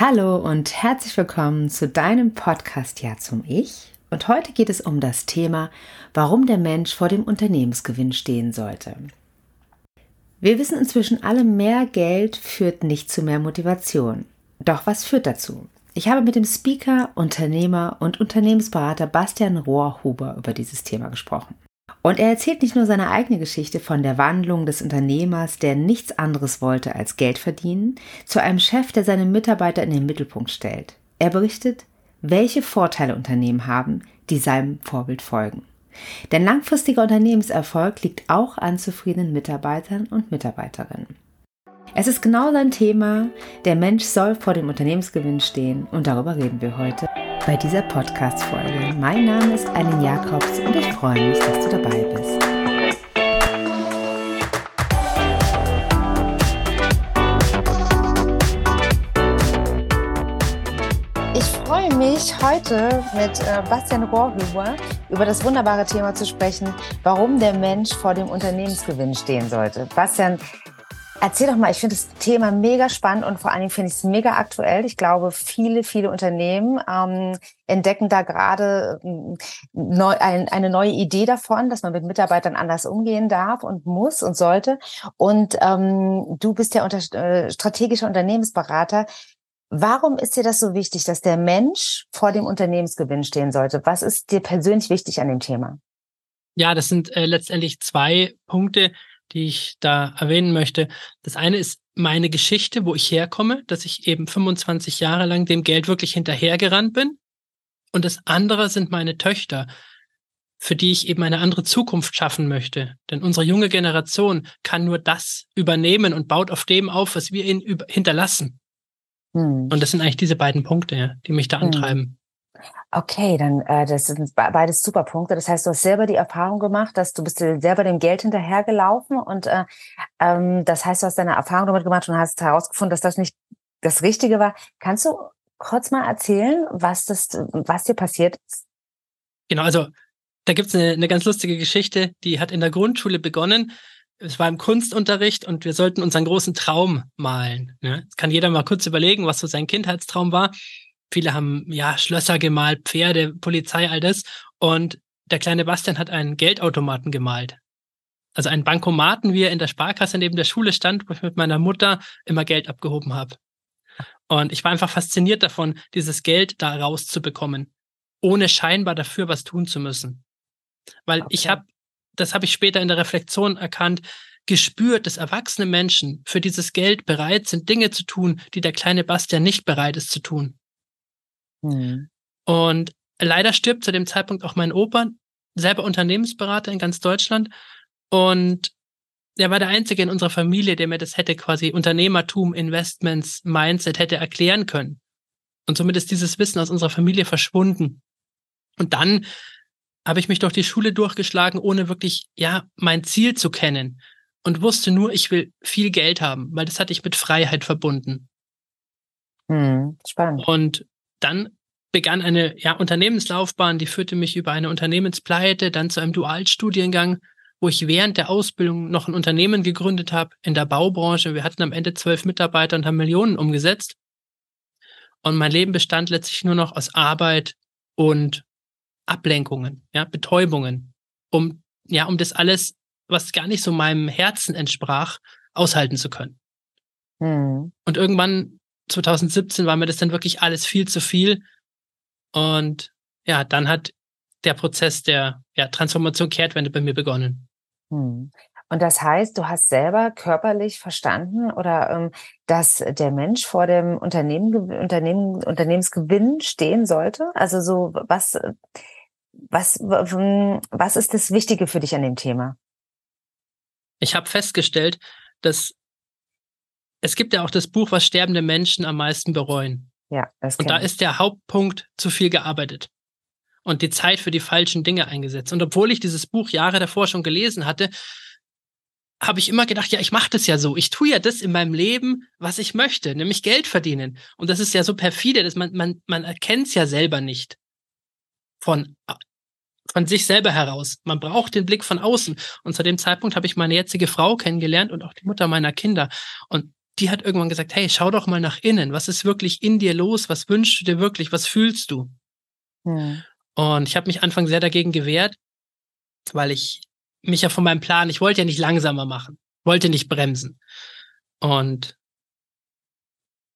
Hallo und herzlich willkommen zu deinem Podcast Ja zum Ich. Und heute geht es um das Thema, warum der Mensch vor dem Unternehmensgewinn stehen sollte. Wir wissen inzwischen alle, mehr Geld führt nicht zu mehr Motivation. Doch was führt dazu? Ich habe mit dem Speaker, Unternehmer und Unternehmensberater Bastian Rohrhuber über dieses Thema gesprochen. Und er erzählt nicht nur seine eigene Geschichte von der Wandlung des Unternehmers, der nichts anderes wollte als Geld verdienen, zu einem Chef, der seine Mitarbeiter in den Mittelpunkt stellt. Er berichtet, welche Vorteile Unternehmen haben, die seinem Vorbild folgen. Denn langfristiger Unternehmenserfolg liegt auch an zufriedenen Mitarbeitern und Mitarbeiterinnen. Es ist genau sein Thema, der Mensch soll vor dem Unternehmensgewinn stehen und darüber reden wir heute bei dieser Podcast-Folge. Mein Name ist Aline Jakobs und ich freue mich, dass du dabei bist. Ich freue mich, heute mit äh, Bastian Rohrhuber über das wunderbare Thema zu sprechen, warum der Mensch vor dem Unternehmensgewinn stehen sollte. Bastian, Erzähl doch mal, ich finde das Thema mega spannend und vor allen Dingen finde ich es mega aktuell. Ich glaube, viele, viele Unternehmen ähm, entdecken da gerade ähm, neu, ein, eine neue Idee davon, dass man mit Mitarbeitern anders umgehen darf und muss und sollte. Und ähm, du bist ja unter, äh, strategischer Unternehmensberater. Warum ist dir das so wichtig, dass der Mensch vor dem Unternehmensgewinn stehen sollte? Was ist dir persönlich wichtig an dem Thema? Ja, das sind äh, letztendlich zwei Punkte die ich da erwähnen möchte. Das eine ist meine Geschichte, wo ich herkomme, dass ich eben 25 Jahre lang dem Geld wirklich hinterhergerannt bin. Und das andere sind meine Töchter, für die ich eben eine andere Zukunft schaffen möchte. Denn unsere junge Generation kann nur das übernehmen und baut auf dem auf, was wir ihnen hinterlassen. Hm. Und das sind eigentlich diese beiden Punkte, die mich da hm. antreiben. Okay, dann äh, das sind beides super Punkte. Das heißt, du hast selber die Erfahrung gemacht, dass du bist selber dem Geld hinterhergelaufen und äh, ähm, das heißt, du hast deine Erfahrung damit gemacht und hast herausgefunden, dass das nicht das Richtige war. Kannst du kurz mal erzählen, was das, was dir passiert ist? Genau, also da gibt's eine, eine ganz lustige Geschichte, die hat in der Grundschule begonnen. Es war im Kunstunterricht und wir sollten unseren großen Traum malen. Ne? Jetzt kann jeder mal kurz überlegen, was so sein Kindheitstraum war. Viele haben ja Schlösser gemalt, Pferde, Polizei, all das. Und der kleine Bastian hat einen Geldautomaten gemalt. Also einen Bankomaten, wie er in der Sparkasse neben der Schule stand, wo ich mit meiner Mutter immer Geld abgehoben habe. Und ich war einfach fasziniert davon, dieses Geld da rauszubekommen, ohne scheinbar dafür was tun zu müssen. Weil okay. ich habe, das habe ich später in der Reflexion erkannt, gespürt, dass erwachsene Menschen für dieses Geld bereit sind, Dinge zu tun, die der kleine Bastian nicht bereit ist zu tun. Mhm. Und leider stirbt zu dem Zeitpunkt auch mein Opa, selber Unternehmensberater in ganz Deutschland. Und er war der Einzige in unserer Familie, der mir das hätte quasi Unternehmertum, Investments, Mindset hätte erklären können. Und somit ist dieses Wissen aus unserer Familie verschwunden. Und dann habe ich mich durch die Schule durchgeschlagen, ohne wirklich, ja, mein Ziel zu kennen. Und wusste nur, ich will viel Geld haben, weil das hatte ich mit Freiheit verbunden. Hm, spannend. Und dann begann eine ja, Unternehmenslaufbahn, die führte mich über eine Unternehmenspleite, dann zu einem Dualstudiengang, wo ich während der Ausbildung noch ein Unternehmen gegründet habe in der Baubranche. Wir hatten am Ende zwölf Mitarbeiter und haben Millionen umgesetzt. Und mein Leben bestand letztlich nur noch aus Arbeit und Ablenkungen, ja, Betäubungen, um, ja, um das alles, was gar nicht so meinem Herzen entsprach, aushalten zu können. Hm. Und irgendwann 2017 war mir das dann wirklich alles viel zu viel. Und ja, dann hat der Prozess der ja, Transformation Kehrtwende bei mir begonnen. Hm. Und das heißt, du hast selber körperlich verstanden oder ähm, dass der Mensch vor dem Unternehmen, Unternehmen, Unternehmensgewinn stehen sollte? Also so was, was, was ist das Wichtige für dich an dem Thema? Ich habe festgestellt, dass es gibt ja auch das Buch, was sterbende Menschen am meisten bereuen. Ja, das Und da ich. ist der Hauptpunkt zu viel gearbeitet und die Zeit für die falschen Dinge eingesetzt. Und obwohl ich dieses Buch Jahre davor schon gelesen hatte, habe ich immer gedacht, ja, ich mache das ja so. Ich tue ja das in meinem Leben, was ich möchte, nämlich Geld verdienen. Und das ist ja so perfide, dass man, man, man erkennt es ja selber nicht von, von sich selber heraus. Man braucht den Blick von außen. Und zu dem Zeitpunkt habe ich meine jetzige Frau kennengelernt und auch die Mutter meiner Kinder. Und die hat irgendwann gesagt, hey, schau doch mal nach innen. Was ist wirklich in dir los? Was wünschst du dir wirklich? Was fühlst du? Hm. Und ich habe mich Anfang sehr dagegen gewehrt, weil ich mich ja von meinem Plan, ich wollte ja nicht langsamer machen, wollte nicht bremsen. Und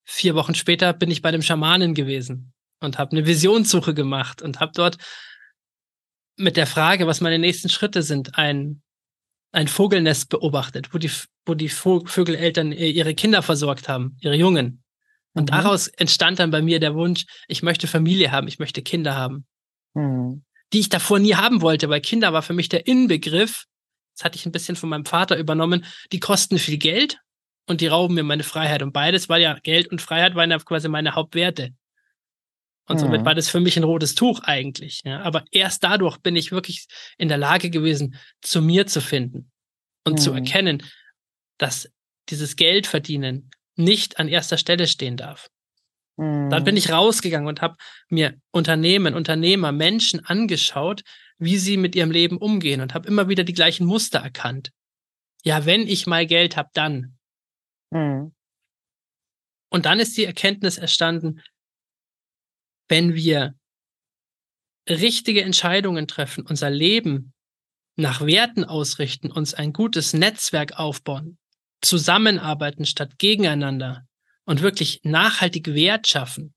vier Wochen später bin ich bei dem Schamanen gewesen und habe eine Visionssuche gemacht und habe dort mit der Frage, was meine nächsten Schritte sind, ein, ein Vogelnest beobachtet, wo die, wo die Vögeleltern ihre Kinder versorgt haben, ihre Jungen. Und mhm. daraus entstand dann bei mir der Wunsch, ich möchte Familie haben, ich möchte Kinder haben. Mhm. Die ich davor nie haben wollte, weil Kinder war für mich der Inbegriff, das hatte ich ein bisschen von meinem Vater übernommen, die kosten viel Geld und die rauben mir meine Freiheit. Und beides war ja, Geld und Freiheit waren ja quasi meine Hauptwerte. Und somit mhm. war das für mich ein rotes Tuch eigentlich. Ja. Aber erst dadurch bin ich wirklich in der Lage gewesen, zu mir zu finden und mhm. zu erkennen, dass dieses Geld verdienen nicht an erster Stelle stehen darf. Mhm. Dann bin ich rausgegangen und habe mir Unternehmen, Unternehmer, Menschen angeschaut, wie sie mit ihrem Leben umgehen und habe immer wieder die gleichen Muster erkannt. Ja, wenn ich mal Geld habe, dann. Mhm. Und dann ist die Erkenntnis erstanden, wenn wir richtige Entscheidungen treffen, unser Leben nach Werten ausrichten, uns ein gutes Netzwerk aufbauen, zusammenarbeiten statt gegeneinander und wirklich nachhaltig Wert schaffen,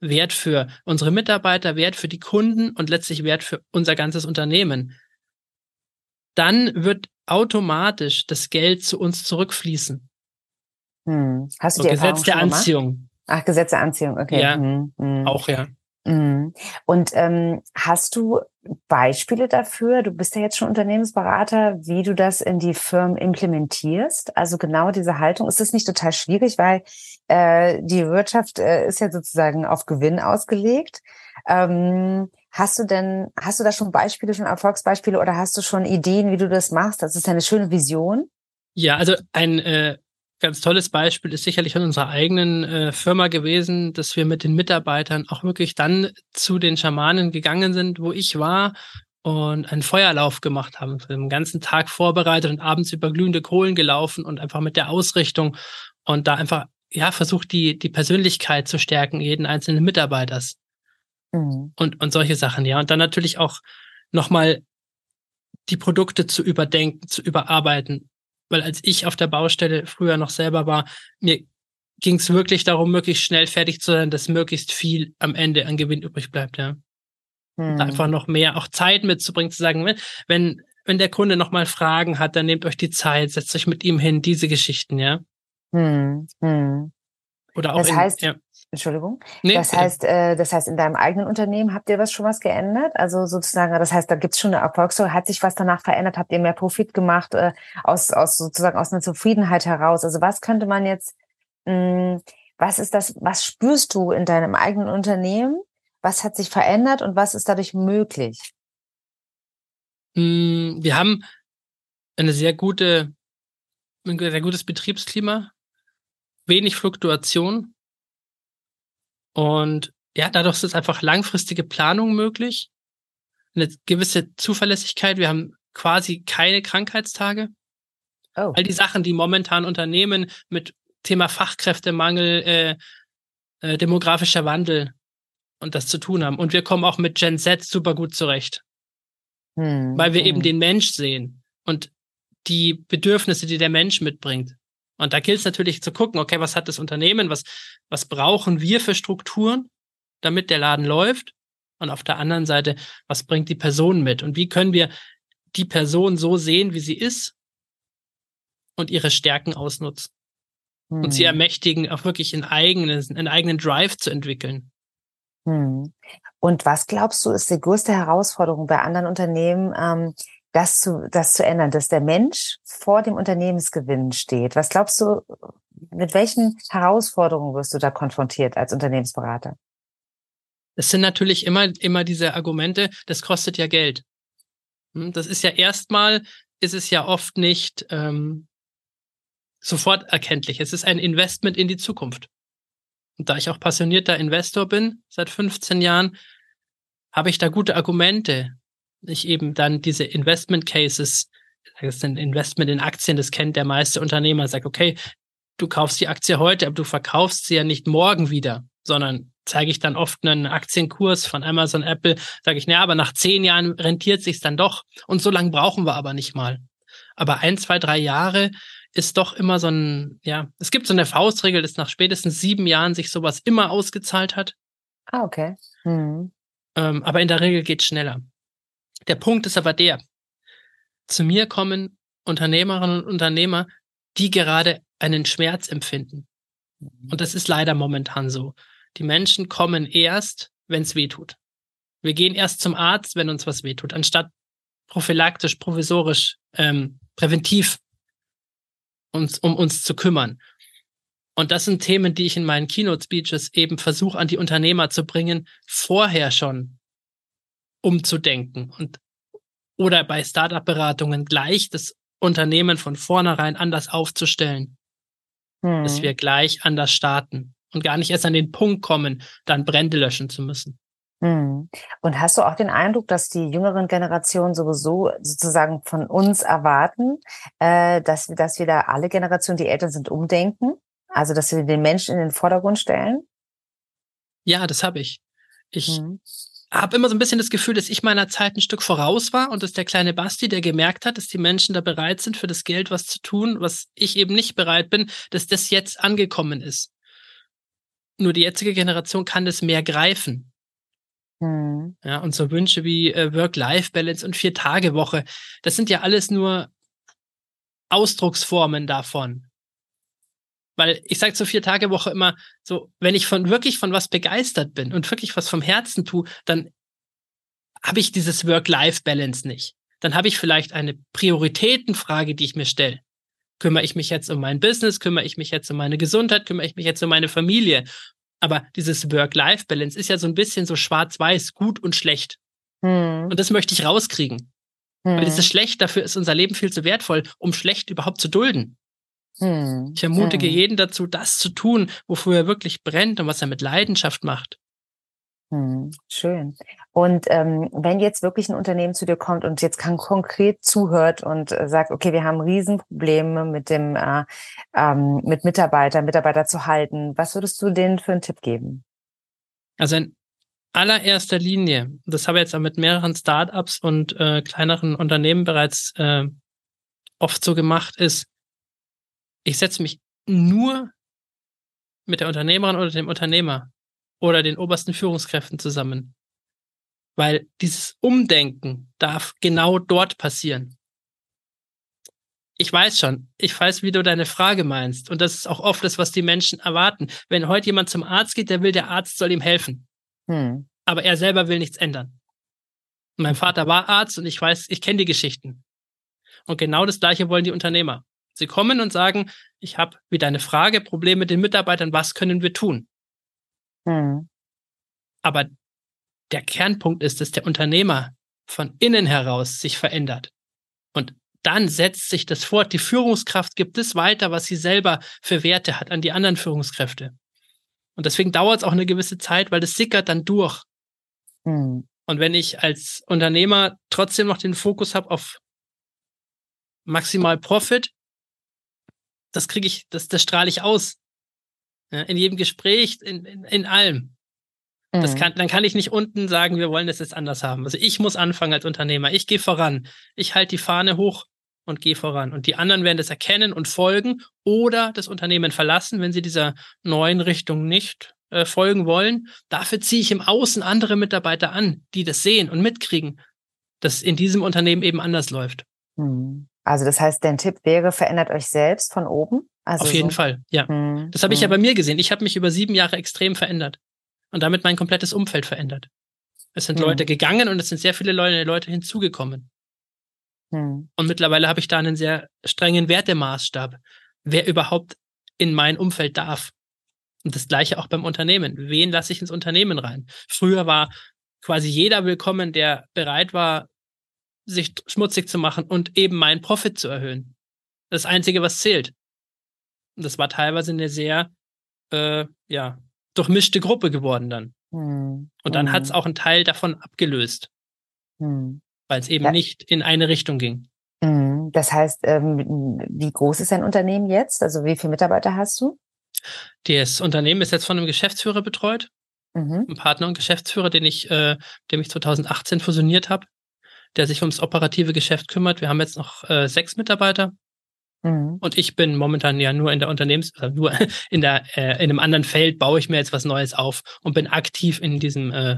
Wert für unsere Mitarbeiter, Wert für die Kunden und letztlich Wert für unser ganzes Unternehmen, dann wird automatisch das Geld zu uns zurückfließen. Hm. Hast du die Gesetz der Anziehung. Ach, Gesetz der Anziehung, okay. Ja, hm, hm. auch ja. Hm. Und ähm, hast du Beispiele dafür? Du bist ja jetzt schon Unternehmensberater, wie du das in die Firmen implementierst. Also genau diese Haltung. Ist das nicht total schwierig, weil äh, die Wirtschaft äh, ist ja sozusagen auf Gewinn ausgelegt. Ähm, hast du denn, hast du da schon Beispiele, schon Erfolgsbeispiele oder hast du schon Ideen, wie du das machst? Das ist ja eine schöne Vision. Ja, also ein äh, ganz tolles Beispiel ist sicherlich von unserer eigenen äh, Firma gewesen, dass wir mit den Mitarbeitern auch wirklich dann zu den Schamanen gegangen sind, wo ich war und einen Feuerlauf gemacht haben, den ganzen Tag vorbereitet und abends über glühende Kohlen gelaufen und einfach mit der Ausrichtung und da einfach ja versucht die die Persönlichkeit zu stärken jeden einzelnen Mitarbeiters. Mhm. und und solche Sachen ja. Und dann natürlich auch nochmal die Produkte zu überdenken, zu überarbeiten, weil als ich auf der Baustelle früher noch selber war, mir ging es wirklich darum, möglichst schnell fertig zu sein, dass möglichst viel am Ende an Gewinn übrig bleibt, ja. Hm. Einfach noch mehr auch Zeit mitzubringen, zu sagen, wenn, wenn der Kunde nochmal Fragen hat, dann nehmt euch die Zeit, setzt euch mit ihm hin, diese Geschichten, ja. Hm. Hm. Oder auch das heißt, in, ja. Entschuldigung. Nee, das heißt, äh, das heißt, in deinem eigenen Unternehmen habt ihr was schon was geändert? Also sozusagen, das heißt, da gibt's schon eine Erfolgsstory. Hat sich was danach verändert? Habt ihr mehr Profit gemacht äh, aus, aus sozusagen aus einer Zufriedenheit heraus? Also was könnte man jetzt, mh, hm, was ist das, was spürst du in deinem eigenen Unternehmen? Was hat sich verändert und was ist dadurch möglich? Hm, wir haben eine sehr gute, ein sehr gutes Betriebsklima, wenig Fluktuation und ja, dadurch ist einfach langfristige Planung möglich, eine gewisse Zuverlässigkeit. Wir haben quasi keine Krankheitstage. Oh. All die Sachen, die momentan Unternehmen mit Thema Fachkräftemangel, äh, äh, demografischer Wandel und das zu tun haben. Und wir kommen auch mit Gen Z super gut zurecht. Hm, weil wir hm. eben den Mensch sehen und die Bedürfnisse, die der Mensch mitbringt. Und da gilt es natürlich zu gucken, okay, was hat das Unternehmen, was, was brauchen wir für Strukturen, damit der Laden läuft? Und auf der anderen Seite, was bringt die Person mit? Und wie können wir die Person so sehen, wie sie ist und ihre Stärken ausnutzen? Hm. Und sie hm. ermächtigen, auch wirklich einen eigenen, einen eigenen Drive zu entwickeln. Hm. Und was glaubst du, ist die größte Herausforderung bei anderen Unternehmen, ähm, das zu, das zu ändern, dass der Mensch vor dem Unternehmensgewinn steht. Was glaubst du, mit welchen Herausforderungen wirst du da konfrontiert als Unternehmensberater? Es sind natürlich immer, immer diese Argumente, das kostet ja Geld. Hm, das ist ja erstmal, ist es ja oft nicht ähm, sofort erkenntlich. Es ist ein Investment in die Zukunft. Und da ich auch passionierter Investor bin, seit 15 Jahren, habe ich da gute Argumente, ich eben dann diese Investment Cases, das ist ein Investment in Aktien, das kennt der meiste Unternehmer, sagt, okay, du kaufst die Aktie heute, aber du verkaufst sie ja nicht morgen wieder, sondern zeige ich dann oft einen Aktienkurs von Amazon, Apple, sage ich, naja, aber nach zehn Jahren rentiert sich's dann doch. Und so lange brauchen wir aber nicht mal. Aber ein, zwei, drei Jahre ist doch immer so ein, ja, es gibt so eine Faustregel, dass nach spätestens sieben Jahren sich sowas immer ausgezahlt hat. Ah, okay. Mhm. Ähm, aber in der Regel geht's schneller. Der Punkt ist aber der, zu mir kommen Unternehmerinnen und Unternehmer, die gerade einen Schmerz empfinden. Mhm. Und das ist leider momentan so. Die Menschen kommen erst, wenn es weh tut. Wir gehen erst zum Arzt, wenn uns was wehtut, anstatt prophylaktisch, provisorisch, ähm, präventiv uns, um uns zu kümmern. Und das sind Themen, die ich in meinen Keynote-Speeches eben versuche, an die Unternehmer zu bringen, vorher schon umzudenken und oder bei Startup-Beratungen gleich das Unternehmen von vornherein anders aufzustellen, hm. dass wir gleich anders starten und gar nicht erst an den Punkt kommen, dann Brände löschen zu müssen. Hm. Und hast du auch den Eindruck, dass die jüngeren Generationen sowieso sozusagen von uns erwarten, äh, dass, dass wir da alle Generationen, die Eltern sind, umdenken? Also, dass wir den Menschen in den Vordergrund stellen? Ja, das habe ich. Ich hm. Habe immer so ein bisschen das Gefühl, dass ich meiner Zeit ein Stück voraus war und dass der kleine Basti, der gemerkt hat, dass die Menschen da bereit sind, für das Geld was zu tun, was ich eben nicht bereit bin, dass das jetzt angekommen ist. Nur die jetzige Generation kann das mehr greifen. Mhm. Ja, und so Wünsche wie äh, Work-Life-Balance und Vier-Tage-Woche, das sind ja alles nur Ausdrucksformen davon. Weil ich sage zur Vier-Tage-Woche immer so, wenn ich von wirklich von was begeistert bin und wirklich was vom Herzen tue, dann habe ich dieses Work-Life-Balance nicht. Dann habe ich vielleicht eine Prioritätenfrage, die ich mir stelle. Kümmere ich mich jetzt um mein Business? Kümmere ich mich jetzt um meine Gesundheit? Kümmere ich mich jetzt um meine Familie? Aber dieses Work-Life-Balance ist ja so ein bisschen so schwarz-weiß, gut und schlecht. Hm. Und das möchte ich rauskriegen. Hm. Weil dieses Schlecht, dafür ist unser Leben viel zu wertvoll, um schlecht überhaupt zu dulden. Hm. Ich ermutige hm. jeden dazu, das zu tun, wofür er wirklich brennt und was er mit Leidenschaft macht. Hm, schön. Und ähm, wenn jetzt wirklich ein Unternehmen zu dir kommt und jetzt kann konkret zuhört und äh, sagt, okay, wir haben Riesenprobleme mit dem äh, ähm, mit Mitarbeitern, Mitarbeiter zu halten, was würdest du denen für einen Tipp geben? Also in allererster Linie, das habe ich jetzt auch mit mehreren Startups und äh, kleineren Unternehmen bereits äh, oft so gemacht, ist, ich setze mich nur mit der Unternehmerin oder dem Unternehmer oder den obersten Führungskräften zusammen. Weil dieses Umdenken darf genau dort passieren. Ich weiß schon, ich weiß, wie du deine Frage meinst. Und das ist auch oft das, was die Menschen erwarten. Wenn heute jemand zum Arzt geht, der will, der Arzt soll ihm helfen. Hm. Aber er selber will nichts ändern. Mein Vater war Arzt und ich weiß, ich kenne die Geschichten. Und genau das Gleiche wollen die Unternehmer. Sie kommen und sagen, ich habe wie deine Frage Probleme mit den Mitarbeitern, was können wir tun? Mhm. Aber der Kernpunkt ist, dass der Unternehmer von innen heraus sich verändert. Und dann setzt sich das fort. Die Führungskraft gibt es weiter, was sie selber für Werte hat an die anderen Führungskräfte. Und deswegen dauert es auch eine gewisse Zeit, weil das sickert dann durch. Mhm. Und wenn ich als Unternehmer trotzdem noch den Fokus habe auf maximal Profit, das kriege ich, das, das strahle ich aus. Ja, in jedem Gespräch, in, in, in allem. Mhm. Das kann, dann kann ich nicht unten sagen, wir wollen das jetzt anders haben. Also ich muss anfangen als Unternehmer. Ich gehe voran. Ich halte die Fahne hoch und gehe voran. Und die anderen werden das erkennen und folgen oder das Unternehmen verlassen, wenn sie dieser neuen Richtung nicht äh, folgen wollen. Dafür ziehe ich im Außen andere Mitarbeiter an, die das sehen und mitkriegen, dass in diesem Unternehmen eben anders läuft. Mhm. Also das heißt, dein Tipp wäre, verändert euch selbst von oben? Also Auf jeden so. Fall, ja. Hm, das habe ich hm. ja bei mir gesehen. Ich habe mich über sieben Jahre extrem verändert und damit mein komplettes Umfeld verändert. Es sind hm. Leute gegangen und es sind sehr viele Leute, Leute hinzugekommen. Hm. Und mittlerweile habe ich da einen sehr strengen Wertemaßstab, wer überhaupt in mein Umfeld darf. Und das gleiche auch beim Unternehmen. Wen lasse ich ins Unternehmen rein? Früher war quasi jeder willkommen, der bereit war, sich schmutzig zu machen und eben meinen Profit zu erhöhen. Das Einzige, was zählt. Und das war teilweise eine sehr, äh, ja, durchmischte Gruppe geworden dann. Hm. Und dann hm. hat es auch einen Teil davon abgelöst. Hm. Weil es eben ja. nicht in eine Richtung ging. Hm. Das heißt, ähm, wie groß ist dein Unternehmen jetzt? Also wie viele Mitarbeiter hast du? Das Unternehmen ist jetzt von einem Geschäftsführer betreut. Mhm. Ein Partner und Geschäftsführer, den ich, äh, dem ich 2018 fusioniert habe, der sich ums operative Geschäft kümmert. Wir haben jetzt noch äh, sechs Mitarbeiter. Mhm. Und ich bin momentan ja nur in der Unternehmens, also nur in der, äh, in einem anderen Feld baue ich mir jetzt was Neues auf und bin aktiv in diesem äh,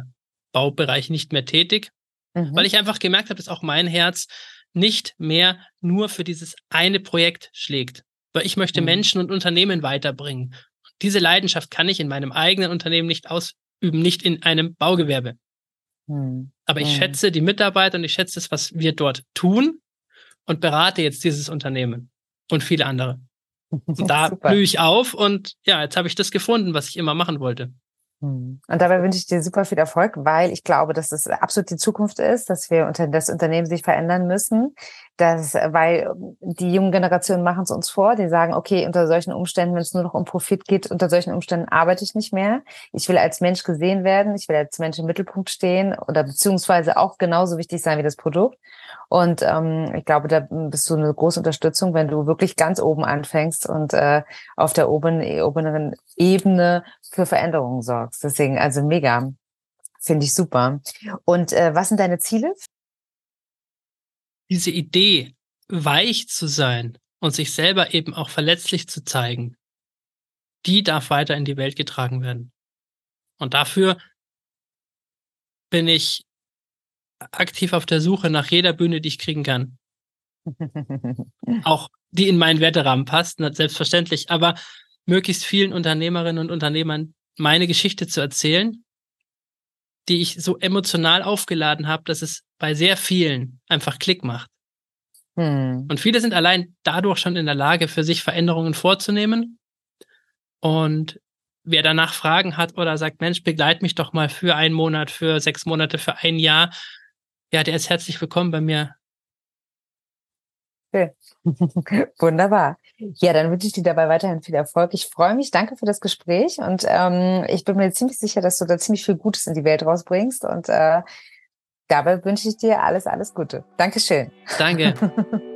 Baubereich nicht mehr tätig, mhm. weil ich einfach gemerkt habe, dass auch mein Herz nicht mehr nur für dieses eine Projekt schlägt. Weil ich möchte mhm. Menschen und Unternehmen weiterbringen. Diese Leidenschaft kann ich in meinem eigenen Unternehmen nicht ausüben, nicht in einem Baugewerbe. Mhm. Aber ich mhm. schätze die Mitarbeiter und ich schätze das, was wir dort tun und berate jetzt dieses Unternehmen und viele andere. Und da blühe ich auf und ja, jetzt habe ich das gefunden, was ich immer machen wollte. Hm. Und dabei wünsche ich dir super viel Erfolg, weil ich glaube, dass es absolut die Zukunft ist, dass wir unter das Unternehmen sich verändern müssen. dass, weil die jungen Generationen machen es uns vor, die sagen, okay, unter solchen Umständen, wenn es nur noch um Profit geht, unter solchen Umständen arbeite ich nicht mehr. Ich will als Mensch gesehen werden, ich will als Mensch im Mittelpunkt stehen oder beziehungsweise auch genauso wichtig sein wie das Produkt. Und ähm, ich glaube, da bist du eine große Unterstützung, wenn du wirklich ganz oben anfängst und äh, auf der oberen, oberen Ebene für Veränderungen sorgst. Deswegen, also mega. Finde ich super. Und äh, was sind deine Ziele? Diese Idee, weich zu sein und sich selber eben auch verletzlich zu zeigen, die darf weiter in die Welt getragen werden. Und dafür bin ich aktiv auf der Suche nach jeder Bühne, die ich kriegen kann. auch die in meinen Werterahmen passt, selbstverständlich, aber möglichst vielen Unternehmerinnen und Unternehmern meine Geschichte zu erzählen, die ich so emotional aufgeladen habe, dass es bei sehr vielen einfach Klick macht. Hm. Und viele sind allein dadurch schon in der Lage, für sich Veränderungen vorzunehmen. Und wer danach Fragen hat oder sagt, Mensch, begleit mich doch mal für einen Monat, für sechs Monate, für ein Jahr, ja, der ist herzlich willkommen bei mir. Okay. Wunderbar. Ja, dann wünsche ich dir dabei weiterhin viel Erfolg. Ich freue mich. Danke für das Gespräch und ähm, ich bin mir ziemlich sicher, dass du da ziemlich viel Gutes in die Welt rausbringst und äh, dabei wünsche ich dir alles, alles Gute. Dankeschön. Danke.